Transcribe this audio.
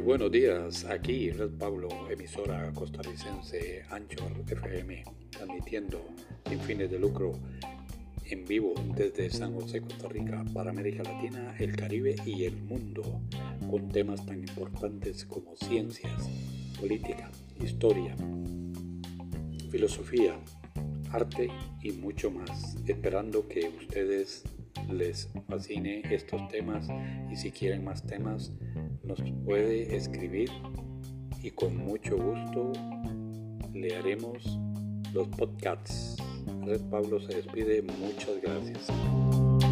buenos días, aquí Red Pablo, emisora costarricense Anchor FM, transmitiendo sin fines de lucro en vivo desde San José, Costa Rica, para América Latina, el Caribe y el mundo, con temas tan importantes como ciencias, política, historia, filosofía, arte y mucho más, esperando que ustedes les fascine estos temas y si quieren más temas nos puede escribir y con mucho gusto le haremos los podcasts. Red Pablo se despide, muchas gracias.